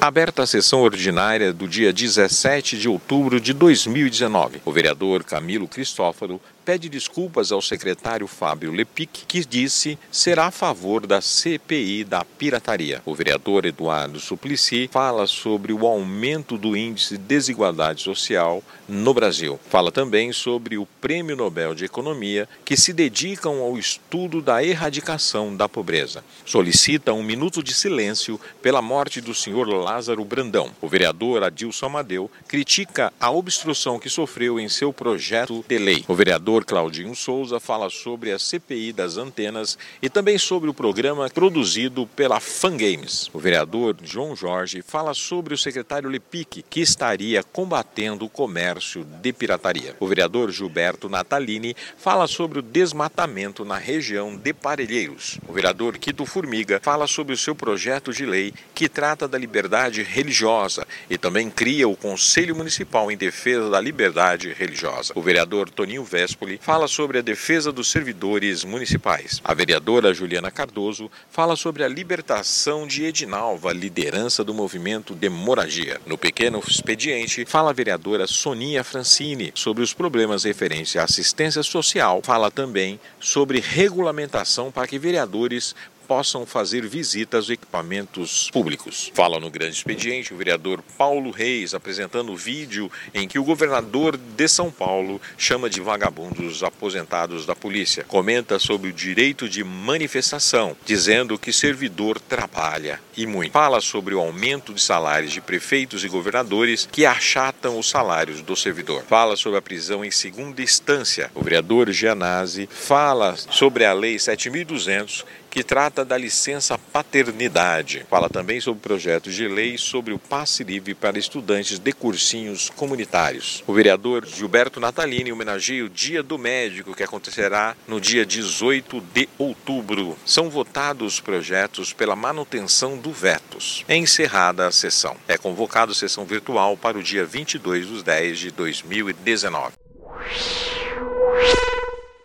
Aberta a sessão ordinária do dia 17 de outubro de 2019, o vereador Camilo Cristófaro pede desculpas ao secretário Fábio Lepic, que disse será a favor da CPI da pirataria. O vereador Eduardo Suplicy fala sobre o aumento do índice de desigualdade social no Brasil. Fala também sobre o Prêmio Nobel de Economia, que se dedicam ao estudo da erradicação da pobreza. Solicita um minuto de silêncio pela morte do senhor Lázaro Brandão. O vereador Adilson Amadeu critica a obstrução que sofreu em seu projeto de lei. O vereador vereador Claudinho Souza fala sobre a CPI das antenas e também sobre o programa produzido pela Fangames. O vereador João Jorge fala sobre o secretário Lepic, que estaria combatendo o comércio de pirataria. O vereador Gilberto Natalini fala sobre o desmatamento na região de Parelheiros. O vereador Quito Formiga fala sobre o seu projeto de lei que trata da liberdade religiosa e também cria o Conselho Municipal em Defesa da Liberdade Religiosa. O vereador Toninho Véspoli fala sobre a defesa dos servidores municipais. A vereadora Juliana Cardoso fala sobre a libertação de Edinalva, liderança do movimento Demoragia. No pequeno expediente, fala a vereadora Soninha Francini sobre os problemas referentes à assistência social. Fala também sobre regulamentação para que vereadores possam fazer visitas aos equipamentos públicos. Fala no grande expediente o vereador Paulo Reis apresentando o vídeo em que o governador de São Paulo chama de vagabundos aposentados da polícia. Comenta sobre o direito de manifestação, dizendo que servidor trabalha e muito. Fala sobre o aumento de salários de prefeitos e governadores que achatam os salários do servidor. Fala sobre a prisão em segunda instância. O vereador Gianazzi fala sobre a lei 7200 que trata da licença paternidade. Fala também sobre projetos de lei sobre o passe livre para estudantes de cursinhos comunitários. O vereador Gilberto Natalini homenageia o Dia do Médico, que acontecerá no dia 18 de outubro. São votados projetos pela manutenção do vetos. É encerrada a sessão. É convocado sessão virtual para o dia 22 de 10 de 2019.